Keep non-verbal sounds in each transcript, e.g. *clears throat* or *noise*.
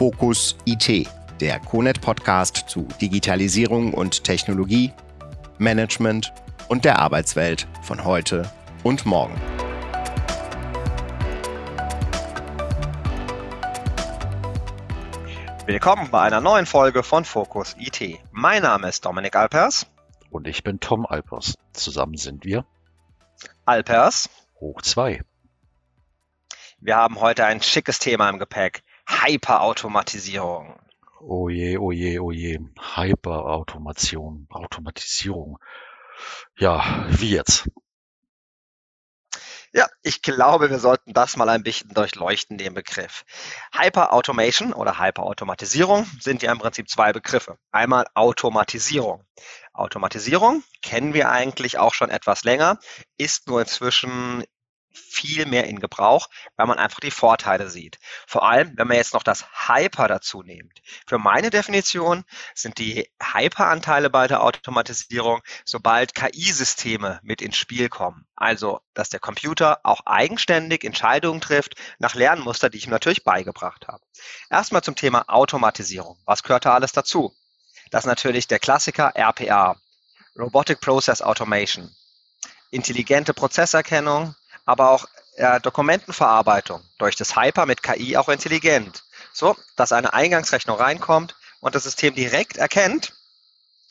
Fokus IT, der CONET-Podcast zu Digitalisierung und Technologie, Management und der Arbeitswelt von heute und morgen. Willkommen bei einer neuen Folge von Fokus IT. Mein Name ist Dominik Alpers. Und ich bin Tom Alpers. Zusammen sind wir Alpers hoch 2. Wir haben heute ein schickes Thema im Gepäck. Hyperautomatisierung. Oh je, oh je, oh je. Hyperautomation, Automatisierung. Ja, wie jetzt? Ja, ich glaube, wir sollten das mal ein bisschen durchleuchten, den Begriff. Hyperautomation oder Hyperautomatisierung sind ja im Prinzip zwei Begriffe. Einmal Automatisierung. Automatisierung kennen wir eigentlich auch schon etwas länger, ist nur inzwischen viel mehr in Gebrauch, weil man einfach die Vorteile sieht. Vor allem, wenn man jetzt noch das Hyper dazu nimmt. Für meine Definition sind die Hyper-Anteile bei der Automatisierung, sobald KI-Systeme mit ins Spiel kommen. Also, dass der Computer auch eigenständig Entscheidungen trifft nach Lernmuster, die ich ihm natürlich beigebracht habe. Erstmal zum Thema Automatisierung. Was gehört da alles dazu? Das ist natürlich der Klassiker RPA, Robotic Process Automation. Intelligente Prozesserkennung, aber auch äh, Dokumentenverarbeitung durch das Hyper mit KI auch intelligent. So, dass eine Eingangsrechnung reinkommt und das System direkt erkennt,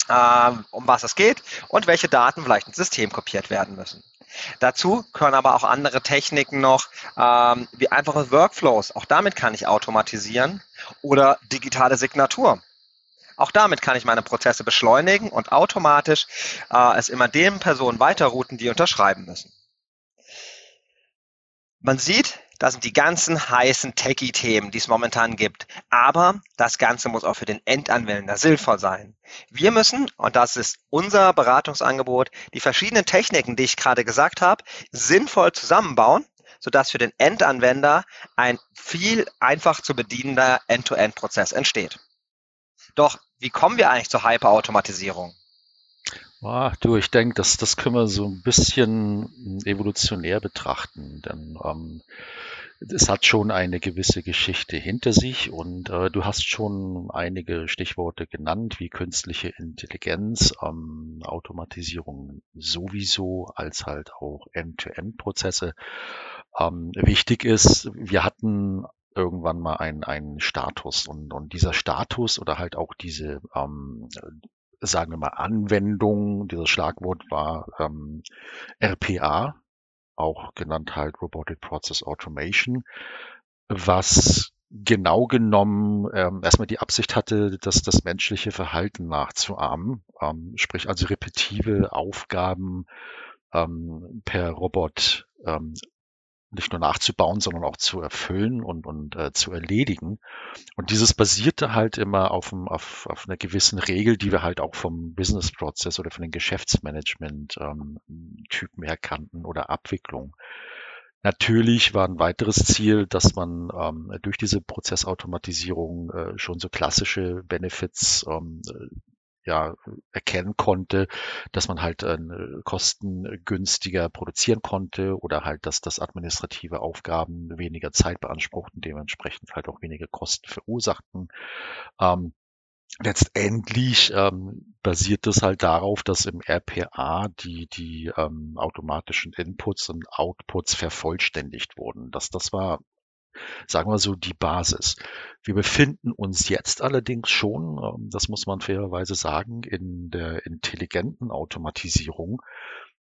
äh, um was es geht und welche Daten vielleicht ins System kopiert werden müssen. Dazu können aber auch andere Techniken noch, ähm, wie einfache Workflows. Auch damit kann ich automatisieren oder digitale Signatur. Auch damit kann ich meine Prozesse beschleunigen und automatisch äh, es immer den Personen weiterrouten, die unterschreiben müssen. Man sieht, das sind die ganzen heißen Techie-Themen, die es momentan gibt. Aber das Ganze muss auch für den Endanwender sinnvoll sein. Wir müssen, und das ist unser Beratungsangebot, die verschiedenen Techniken, die ich gerade gesagt habe, sinnvoll zusammenbauen, sodass für den Endanwender ein viel einfach zu bedienender End-to-End-Prozess entsteht. Doch wie kommen wir eigentlich zur Hyperautomatisierung? Ah, du, ich denke, das, das können wir so ein bisschen evolutionär betrachten, denn ähm, es hat schon eine gewisse Geschichte hinter sich und äh, du hast schon einige Stichworte genannt, wie künstliche Intelligenz, ähm, Automatisierung sowieso, als halt auch End-to-End-Prozesse. Ähm, wichtig ist, wir hatten irgendwann mal einen, einen Status und, und dieser Status oder halt auch diese ähm, sagen wir mal, Anwendung, dieses Schlagwort war ähm, RPA, auch genannt halt Robotic Process Automation, was genau genommen ähm, erstmal die Absicht hatte, dass das menschliche Verhalten nachzuahmen, ähm, sprich also repetitive Aufgaben ähm, per Robot ähm, nicht nur nachzubauen, sondern auch zu erfüllen und, und äh, zu erledigen. Und dieses basierte halt immer auf, auf, auf einer gewissen Regel, die wir halt auch vom Business-Prozess oder von den Geschäftsmanagement-Typen ähm, her oder Abwicklung. Natürlich war ein weiteres Ziel, dass man ähm, durch diese Prozessautomatisierung äh, schon so klassische Benefits ähm, ja, erkennen konnte, dass man halt äh, kostengünstiger produzieren konnte oder halt, dass das administrative Aufgaben weniger Zeit beanspruchten, dementsprechend halt auch weniger Kosten verursachten. Ähm, letztendlich ähm, basiert das halt darauf, dass im RPA die, die ähm, automatischen Inputs und Outputs vervollständigt wurden. Das, das war sagen wir so, die Basis. Wir befinden uns jetzt allerdings schon, ähm, das muss man fairerweise sagen, in der intelligenten Automatisierung,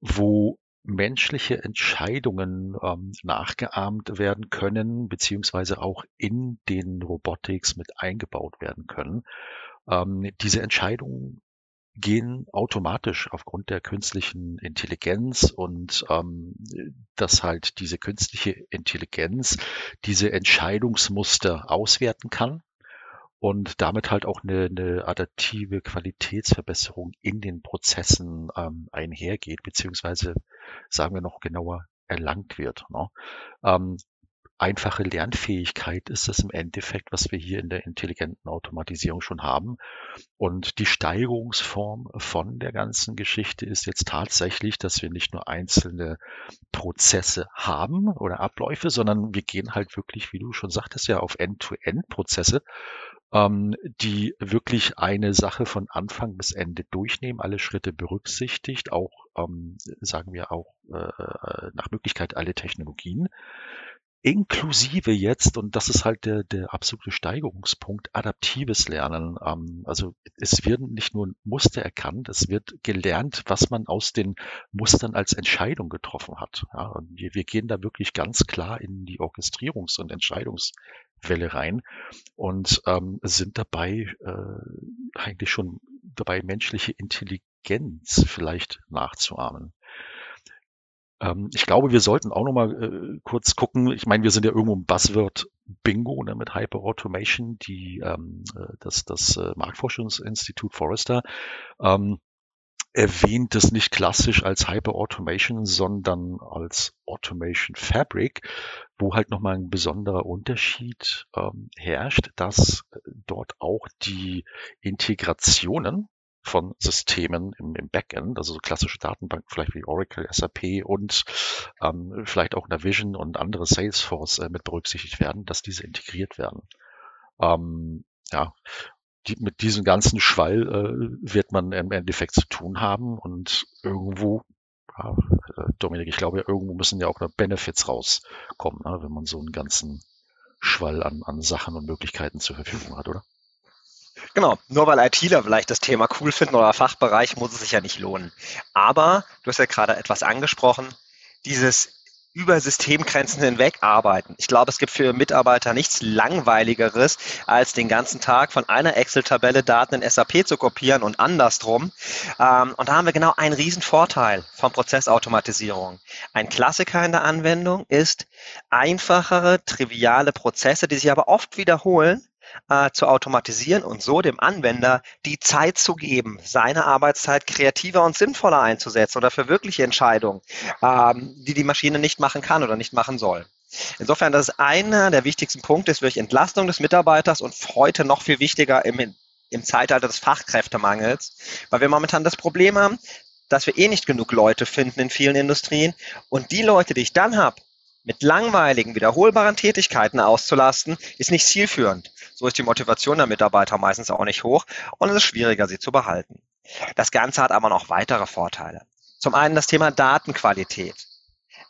wo menschliche Entscheidungen ähm, nachgeahmt werden können, beziehungsweise auch in den Robotics mit eingebaut werden können. Ähm, diese Entscheidungen gehen automatisch aufgrund der künstlichen Intelligenz und ähm, dass halt diese künstliche Intelligenz diese Entscheidungsmuster auswerten kann und damit halt auch eine, eine adaptive Qualitätsverbesserung in den Prozessen ähm, einhergeht, beziehungsweise sagen wir noch genauer erlangt wird. Ne? Ähm, einfache Lernfähigkeit ist das im Endeffekt, was wir hier in der intelligenten Automatisierung schon haben. Und die Steigerungsform von der ganzen Geschichte ist jetzt tatsächlich, dass wir nicht nur einzelne Prozesse haben oder Abläufe, sondern wir gehen halt wirklich, wie du schon sagtest, ja auf End-to-End-Prozesse ähm, die wirklich eine Sache von Anfang bis Ende durchnehmen, alle Schritte berücksichtigt, auch, ähm, sagen wir auch äh, nach Möglichkeit alle Technologien inklusive jetzt, und das ist halt der, der absolute Steigerungspunkt, adaptives Lernen. Ähm, also es werden nicht nur Muster erkannt, es wird gelernt, was man aus den Mustern als Entscheidung getroffen hat. Ja, und wir, wir gehen da wirklich ganz klar in die Orchestrierungs- und Entscheidungswelle rein und ähm, sind dabei äh, eigentlich schon dabei, menschliche Intelligenz vielleicht nachzuahmen. Ähm, ich glaube, wir sollten auch noch mal äh, kurz gucken. Ich meine, wir sind ja irgendwo im Buzzword Bingo ne, mit Hyper Automation, die ähm, äh, das, das äh, Marktforschungsinstitut Forrester ähm, erwähnt es nicht klassisch als Hyper Automation, sondern als Automation Fabric, wo halt nochmal ein besonderer Unterschied ähm, herrscht, dass äh, dort auch die Integrationen von Systemen im, im Backend, also so klassische Datenbanken, vielleicht wie Oracle, SAP und ähm, vielleicht auch Navision und andere Salesforce äh, mit berücksichtigt werden, dass diese integriert werden. Ähm, ja, die, mit diesem ganzen Schwall äh, wird man im Endeffekt zu tun haben und irgendwo, äh, Dominik, ich glaube, irgendwo müssen ja auch noch Benefits rauskommen, ne, wenn man so einen ganzen Schwall an, an Sachen und Möglichkeiten zur Verfügung hat, oder? Genau, nur weil ITler vielleicht das Thema cool finden oder Fachbereich, muss es sich ja nicht lohnen. Aber du hast ja gerade etwas angesprochen, dieses über Systemgrenzen hinweg arbeiten. Ich glaube, es gibt für Mitarbeiter nichts Langweiligeres, als den ganzen Tag von einer Excel-Tabelle Daten in SAP zu kopieren und andersrum. Ähm, und da haben wir genau einen riesen Vorteil von Prozessautomatisierung. Ein Klassiker in der Anwendung ist einfachere, triviale Prozesse, die sich aber oft wiederholen, äh, zu automatisieren und so dem Anwender die Zeit zu geben, seine Arbeitszeit kreativer und sinnvoller einzusetzen oder für wirkliche Entscheidungen, ähm, die die Maschine nicht machen kann oder nicht machen soll. Insofern, das ist einer der wichtigsten Punkte, ist wirklich Entlastung des Mitarbeiters und heute noch viel wichtiger im, im Zeitalter des Fachkräftemangels, weil wir momentan das Problem haben, dass wir eh nicht genug Leute finden in vielen Industrien und die Leute, die ich dann habe, mit langweiligen, wiederholbaren Tätigkeiten auszulasten, ist nicht zielführend. So ist die Motivation der Mitarbeiter meistens auch nicht hoch und es ist schwieriger, sie zu behalten. Das Ganze hat aber noch weitere Vorteile. Zum einen das Thema Datenqualität.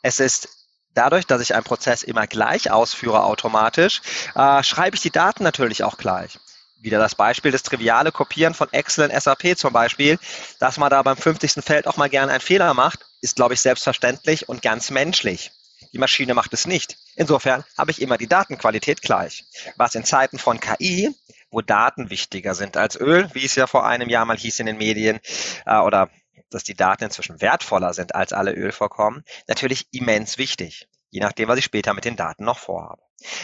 Es ist dadurch, dass ich einen Prozess immer gleich ausführe automatisch, äh, schreibe ich die Daten natürlich auch gleich. Wieder das Beispiel, das triviale Kopieren von Excel in SAP zum Beispiel, dass man da beim 50. Feld auch mal gerne einen Fehler macht, ist, glaube ich, selbstverständlich und ganz menschlich. Die Maschine macht es nicht. Insofern habe ich immer die Datenqualität gleich. Was in Zeiten von KI, wo Daten wichtiger sind als Öl, wie es ja vor einem Jahr mal hieß in den Medien, äh, oder dass die Daten inzwischen wertvoller sind als alle Ölvorkommen, natürlich immens wichtig je nachdem, was ich später mit den Daten noch vorhabe.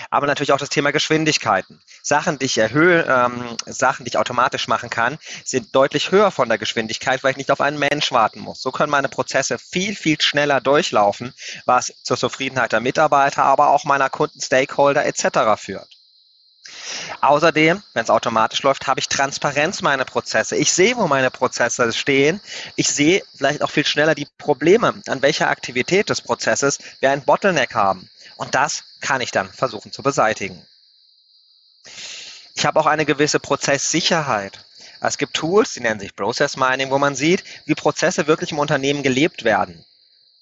Aber natürlich auch das Thema Geschwindigkeiten. Sachen, die ich erhöhe, ähm, Sachen, die ich automatisch machen kann, sind deutlich höher von der Geschwindigkeit, weil ich nicht auf einen Mensch warten muss. So können meine Prozesse viel, viel schneller durchlaufen, was zur Zufriedenheit der Mitarbeiter, aber auch meiner Kunden, Stakeholder etc. führt. Außerdem, wenn es automatisch läuft, habe ich Transparenz meine Prozesse. Ich sehe, wo meine Prozesse stehen. Ich sehe vielleicht auch viel schneller die Probleme, an welcher Aktivität des Prozesses wir ein Bottleneck haben. Und das kann ich dann versuchen zu beseitigen. Ich habe auch eine gewisse Prozesssicherheit. Es gibt Tools, die nennen sich Process Mining, wo man sieht, wie Prozesse wirklich im Unternehmen gelebt werden.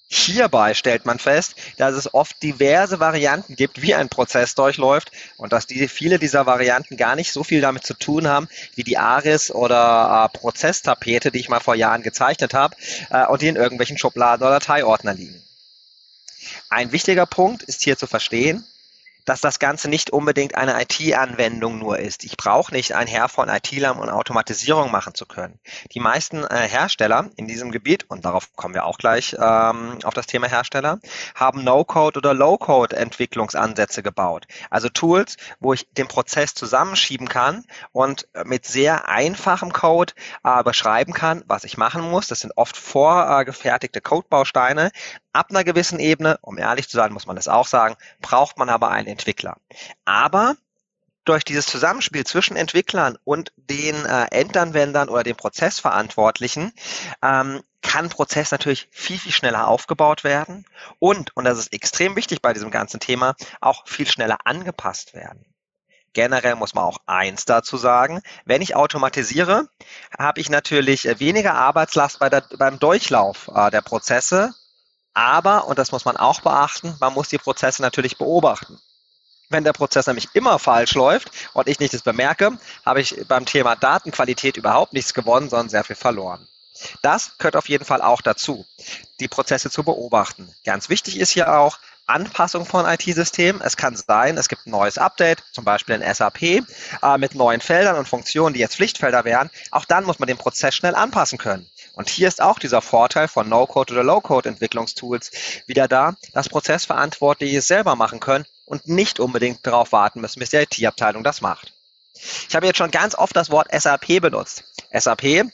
Hierbei stellt man fest, dass es oft diverse Varianten gibt, wie ein Prozess durchläuft und dass die, viele dieser Varianten gar nicht so viel damit zu tun haben, wie die ARIS oder äh, Prozesstapete, die ich mal vor Jahren gezeichnet habe äh, und die in irgendwelchen Schubladen oder Dateiordner liegen. Ein wichtiger Punkt ist hier zu verstehen, dass das Ganze nicht unbedingt eine IT-Anwendung nur ist. Ich brauche nicht ein Herr von IT-Lern und Automatisierung machen zu können. Die meisten äh, Hersteller in diesem Gebiet, und darauf kommen wir auch gleich ähm, auf das Thema Hersteller, haben No-Code oder Low-Code-Entwicklungsansätze gebaut. Also Tools, wo ich den Prozess zusammenschieben kann und mit sehr einfachem Code äh, beschreiben kann, was ich machen muss. Das sind oft vorgefertigte Codebausteine, Ab einer gewissen Ebene, um ehrlich zu sein, muss man das auch sagen, braucht man aber einen Entwickler. Aber durch dieses Zusammenspiel zwischen Entwicklern und den äh, Endanwendern oder den Prozessverantwortlichen ähm, kann Prozess natürlich viel, viel schneller aufgebaut werden und, und das ist extrem wichtig bei diesem ganzen Thema, auch viel schneller angepasst werden. Generell muss man auch eins dazu sagen. Wenn ich automatisiere, habe ich natürlich weniger Arbeitslast bei der, beim Durchlauf äh, der Prozesse. Aber, und das muss man auch beachten, man muss die Prozesse natürlich beobachten. Wenn der Prozess nämlich immer falsch läuft und ich nichts bemerke, habe ich beim Thema Datenqualität überhaupt nichts gewonnen, sondern sehr viel verloren. Das gehört auf jeden Fall auch dazu, die Prozesse zu beobachten. Ganz wichtig ist hier auch Anpassung von IT-Systemen. Es kann sein, es gibt ein neues Update, zum Beispiel in SAP, äh, mit neuen Feldern und Funktionen, die jetzt Pflichtfelder wären. Auch dann muss man den Prozess schnell anpassen können. Und hier ist auch dieser Vorteil von No-Code oder Low-Code-Entwicklungstools wieder da, dass Prozessverantwortliche es selber machen können und nicht unbedingt darauf warten müssen, bis die IT-Abteilung das macht. Ich habe jetzt schon ganz oft das Wort SAP benutzt. SAP,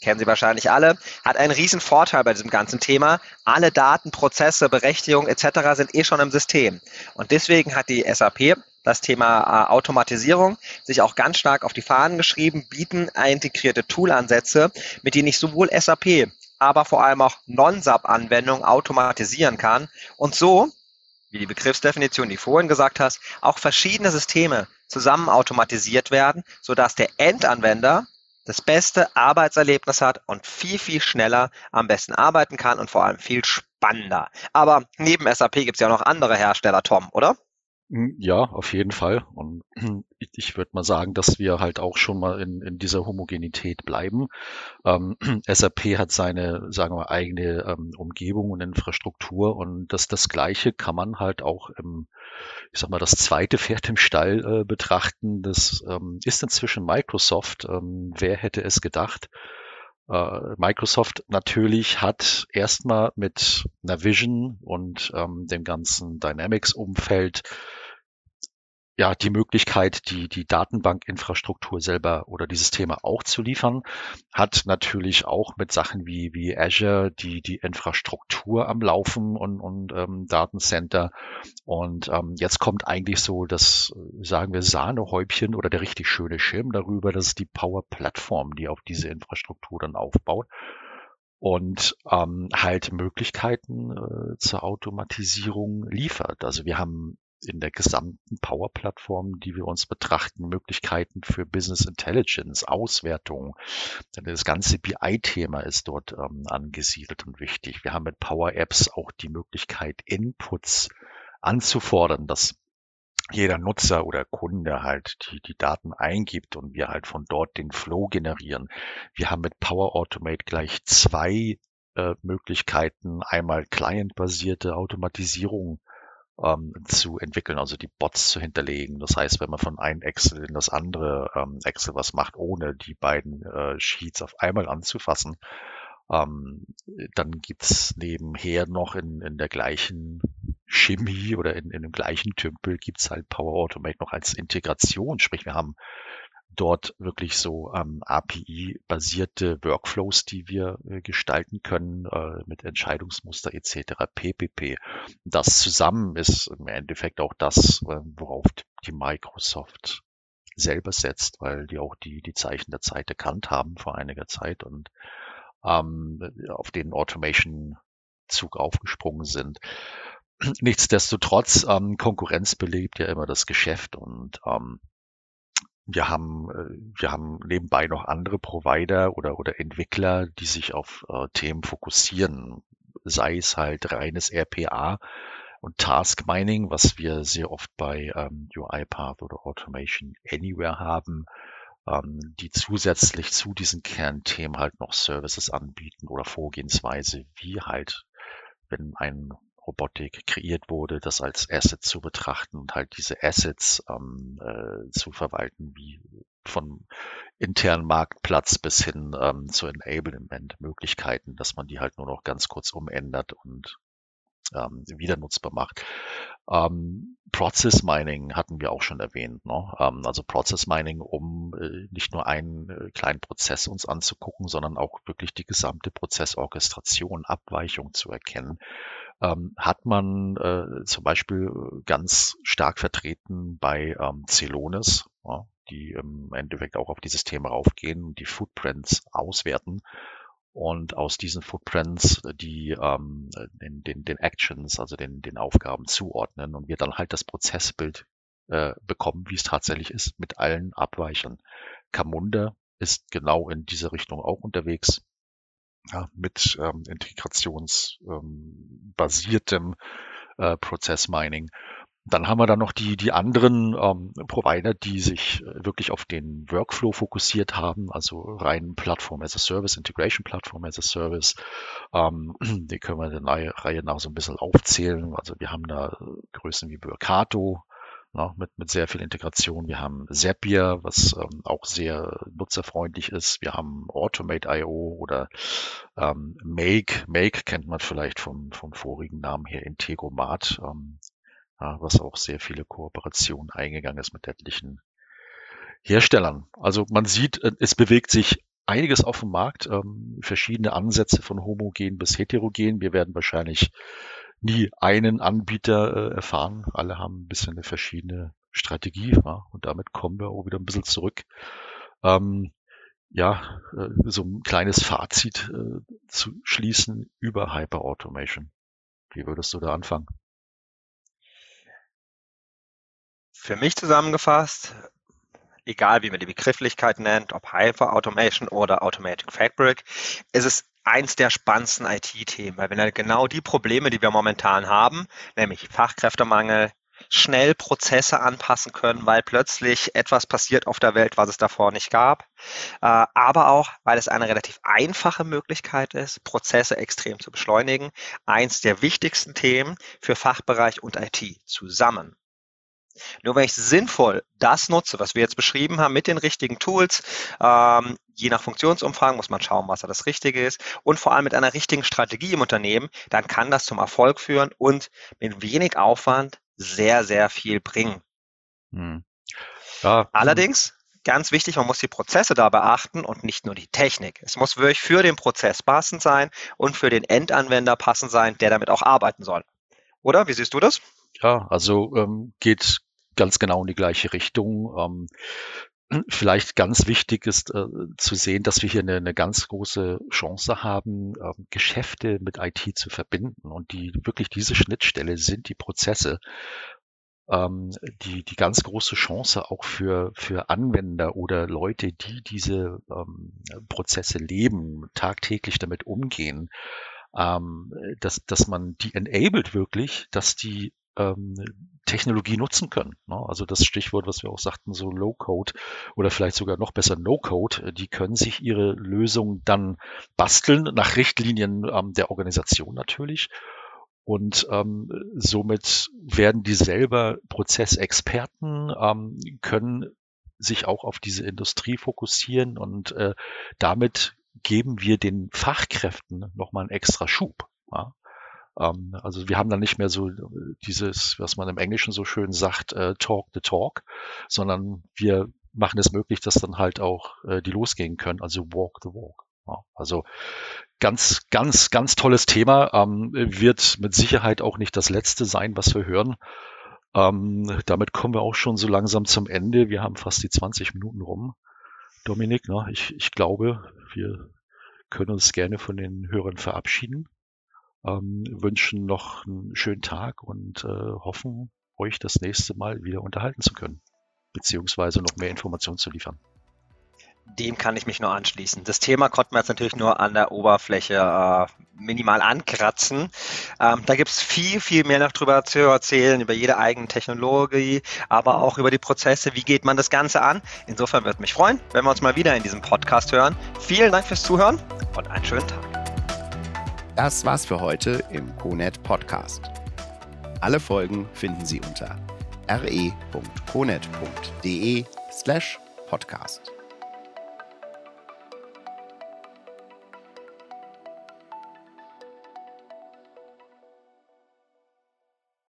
kennen Sie wahrscheinlich alle, hat einen riesen Vorteil bei diesem ganzen Thema. Alle Daten, Prozesse, Berechtigungen etc. sind eh schon im System. Und deswegen hat die SAP das Thema äh, Automatisierung sich auch ganz stark auf die Fahnen geschrieben, bieten integrierte Toolansätze, mit denen ich sowohl SAP, aber vor allem auch Non-SAP-Anwendungen automatisieren kann und so wie die Begriffsdefinition, die vorhin gesagt hast, auch verschiedene Systeme zusammen automatisiert werden, sodass der Endanwender das beste Arbeitserlebnis hat und viel, viel schneller am besten arbeiten kann und vor allem viel spannender. Aber neben SAP gibt es ja noch andere Hersteller, Tom, oder? Hm, ja, auf jeden Fall. Und *clears throat* ich, würde mal sagen, dass wir halt auch schon mal in, in dieser Homogenität bleiben. Ähm, *clears throat* SAP hat seine, sagen wir, eigene ähm, Umgebung und Infrastruktur und das, das Gleiche kann man halt auch im, ich sag mal, das zweite Pferd im Stall äh, betrachten. Das ähm, ist inzwischen Microsoft. Ähm, wer hätte es gedacht? Äh, Microsoft natürlich hat erstmal mit Navision und ähm, dem ganzen Dynamics-Umfeld ja, die Möglichkeit, die, die Datenbankinfrastruktur selber oder die Systeme auch zu liefern, hat natürlich auch mit Sachen wie, wie Azure die, die Infrastruktur am Laufen und, und ähm, Datencenter. Und ähm, jetzt kommt eigentlich so das, sagen wir, Sahnehäubchen oder der richtig schöne Schirm darüber, das ist die Power Plattform, die auf diese Infrastruktur dann aufbaut und ähm, halt Möglichkeiten äh, zur Automatisierung liefert. Also wir haben in der gesamten Power-Plattform, die wir uns betrachten, Möglichkeiten für Business Intelligence, Auswertung. Das ganze BI-Thema ist dort ähm, angesiedelt und wichtig. Wir haben mit Power Apps auch die Möglichkeit, Inputs anzufordern, dass jeder Nutzer oder Kunde halt die, die Daten eingibt und wir halt von dort den Flow generieren. Wir haben mit Power Automate gleich zwei äh, Möglichkeiten, einmal clientbasierte Automatisierung ähm, zu entwickeln, also die Bots zu hinterlegen. Das heißt, wenn man von einem Excel in das andere ähm, Excel was macht, ohne die beiden äh, Sheets auf einmal anzufassen, ähm, dann gibt's nebenher noch in, in der gleichen Chemie oder in, in dem gleichen Tümpel gibt's halt Power Automate noch als Integration. Sprich, wir haben dort wirklich so ähm, API-basierte Workflows, die wir äh, gestalten können äh, mit Entscheidungsmuster etc. PPP. Das zusammen ist im Endeffekt auch das, äh, worauf die Microsoft selber setzt, weil die auch die, die Zeichen der Zeit erkannt haben vor einiger Zeit und ähm, auf den Automation-Zug aufgesprungen sind. Nichtsdestotrotz, ähm, Konkurrenz belebt ja immer das Geschäft und ähm, wir haben, äh, wir haben nebenbei noch andere Provider oder, oder Entwickler, die sich auf äh, Themen fokussieren, sei es halt reines RPA und Task Mining, was wir sehr oft bei ähm, UiPath oder Automation Anywhere haben, ähm, die zusätzlich zu diesen Kernthemen halt noch Services anbieten oder Vorgehensweise, wie halt, wenn ein Robotik kreiert wurde, das als Asset zu betrachten und halt diese Assets ähm, äh, zu verwalten, wie von internen Marktplatz bis hin ähm, zu Enablement-Möglichkeiten, dass man die halt nur noch ganz kurz umändert und ähm, wieder nutzbar macht. Ähm, Process Mining hatten wir auch schon erwähnt. Ne? Ähm, also Process Mining, um äh, nicht nur einen äh, kleinen Prozess uns anzugucken, sondern auch wirklich die gesamte Prozessorchestration, Abweichung zu erkennen, ähm, hat man äh, zum Beispiel ganz stark vertreten bei ähm, Celonis, ja, die im Endeffekt auch auf dieses Thema raufgehen und die Footprints auswerten und aus diesen Footprints äh, die ähm, den, den, den Actions, also den, den Aufgaben zuordnen und wir dann halt das Prozessbild äh, bekommen, wie es tatsächlich ist, mit allen Abweichern. Camunda ist genau in diese Richtung auch unterwegs, ja, mit ähm, integrationsbasiertem ähm, äh, Prozess Mining. Dann haben wir dann noch die, die anderen ähm, Provider, die sich äh, wirklich auf den Workflow fokussiert haben, also rein Plattform as a Service, Integration Plattform as a Service. Ähm, *clears throat* die können wir in der Reihe nach so ein bisschen aufzählen. Also wir haben da Größen wie Burkato, ne, mit, mit sehr viel Integration. Wir haben Zapier, was ähm, auch sehr nutzerfreundlich ist. Wir haben Automate.io oder ähm, Make. Make kennt man vielleicht vom, vom vorigen Namen her, Integromat. Ähm, was auch sehr viele Kooperationen eingegangen ist mit etlichen Herstellern. Also man sieht, äh, es bewegt sich einiges auf dem Markt, ähm, verschiedene Ansätze von homogen bis heterogen. Wir werden wahrscheinlich nie einen Anbieter äh, erfahren. Alle haben ein bisschen eine verschiedene Strategie ja, und damit kommen wir auch wieder ein bisschen zurück. Ähm, ja, äh, so ein kleines Fazit äh, zu schließen über Hyper-Automation. Wie würdest du da anfangen? Für mich zusammengefasst, egal wie man die Begrifflichkeit nennt, ob Hyper Automation oder Automatic Fabric, ist es eins der spannendsten IT-Themen, weil wir genau die Probleme, die wir momentan haben, nämlich Fachkräftemangel, schnell Prozesse anpassen können, weil plötzlich etwas passiert auf der Welt, was es davor nicht gab. Äh, aber auch, weil es eine relativ einfache Möglichkeit ist, Prozesse extrem zu beschleunigen. Eins der wichtigsten Themen für Fachbereich und IT zusammen. Nur wenn ich sinnvoll das nutze, was wir jetzt beschrieben haben, mit den richtigen Tools, ähm, je nach Funktionsumfang muss man schauen, was da das Richtige ist und vor allem mit einer richtigen Strategie im Unternehmen, dann kann das zum Erfolg führen und mit wenig Aufwand sehr, sehr viel bringen. Hm. Ja. Allerdings, ganz wichtig, man muss die Prozesse da beachten und nicht nur die Technik. Es muss wirklich für den Prozess passend sein und für den Endanwender passend sein, der damit auch arbeiten soll. Oder? Wie siehst du das? Ja, also ähm, geht ganz genau in die gleiche Richtung. Ähm, *clears throat* vielleicht ganz wichtig ist äh, zu sehen, dass wir hier eine, eine ganz große Chance haben, ähm, Geschäfte mit IT zu verbinden. Und die wirklich diese Schnittstelle sind die Prozesse. Ähm, die, die ganz große Chance auch für, für Anwender oder Leute, die diese ähm, Prozesse leben, tagtäglich damit umgehen, ähm, dass, dass man die enabled wirklich, dass die ähm, Technologie nutzen können. Ne? Also das Stichwort, was wir auch sagten, so Low-Code oder vielleicht sogar noch besser No-Code, äh, die können sich ihre Lösung dann basteln, nach Richtlinien ähm, der Organisation natürlich. Und ähm, somit werden die selber Prozessexperten, ähm, können sich auch auf diese Industrie fokussieren und äh, damit geben wir den Fachkräften nochmal einen extra Schub. Ja? Ähm, also wir haben dann nicht mehr so dieses, was man im Englischen so schön sagt, äh, Talk the Talk, sondern wir machen es möglich, dass dann halt auch äh, die losgehen können, also Walk the Walk. Ja, also ganz, ganz, ganz tolles Thema. Ähm, wird mit Sicherheit auch nicht das letzte sein, was wir hören. Ähm, damit kommen wir auch schon so langsam zum Ende. Wir haben fast die 20 Minuten rum. Dominik, ne? ich, ich glaube, wir können uns gerne von den Hörern verabschieden ähm, wünschen noch einen schönen Tag und äh, hoffen, euch das nächste Mal wieder unterhalten zu können, beziehungsweise noch mehr Informationen zu liefern. Dem kann ich mich nur anschließen. Das Thema konnten wir jetzt natürlich nur an der Oberfläche äh, minimal ankratzen. Ähm, da gibt es viel, viel mehr noch drüber zu erzählen, über jede eigene Technologie, aber auch über die Prozesse. Wie geht man das Ganze an? Insofern würde mich freuen, wenn wir uns mal wieder in diesem Podcast hören. Vielen Dank fürs Zuhören und einen schönen Tag. Das war's für heute im CONET Podcast. Alle Folgen finden Sie unter re.conet.de slash podcast.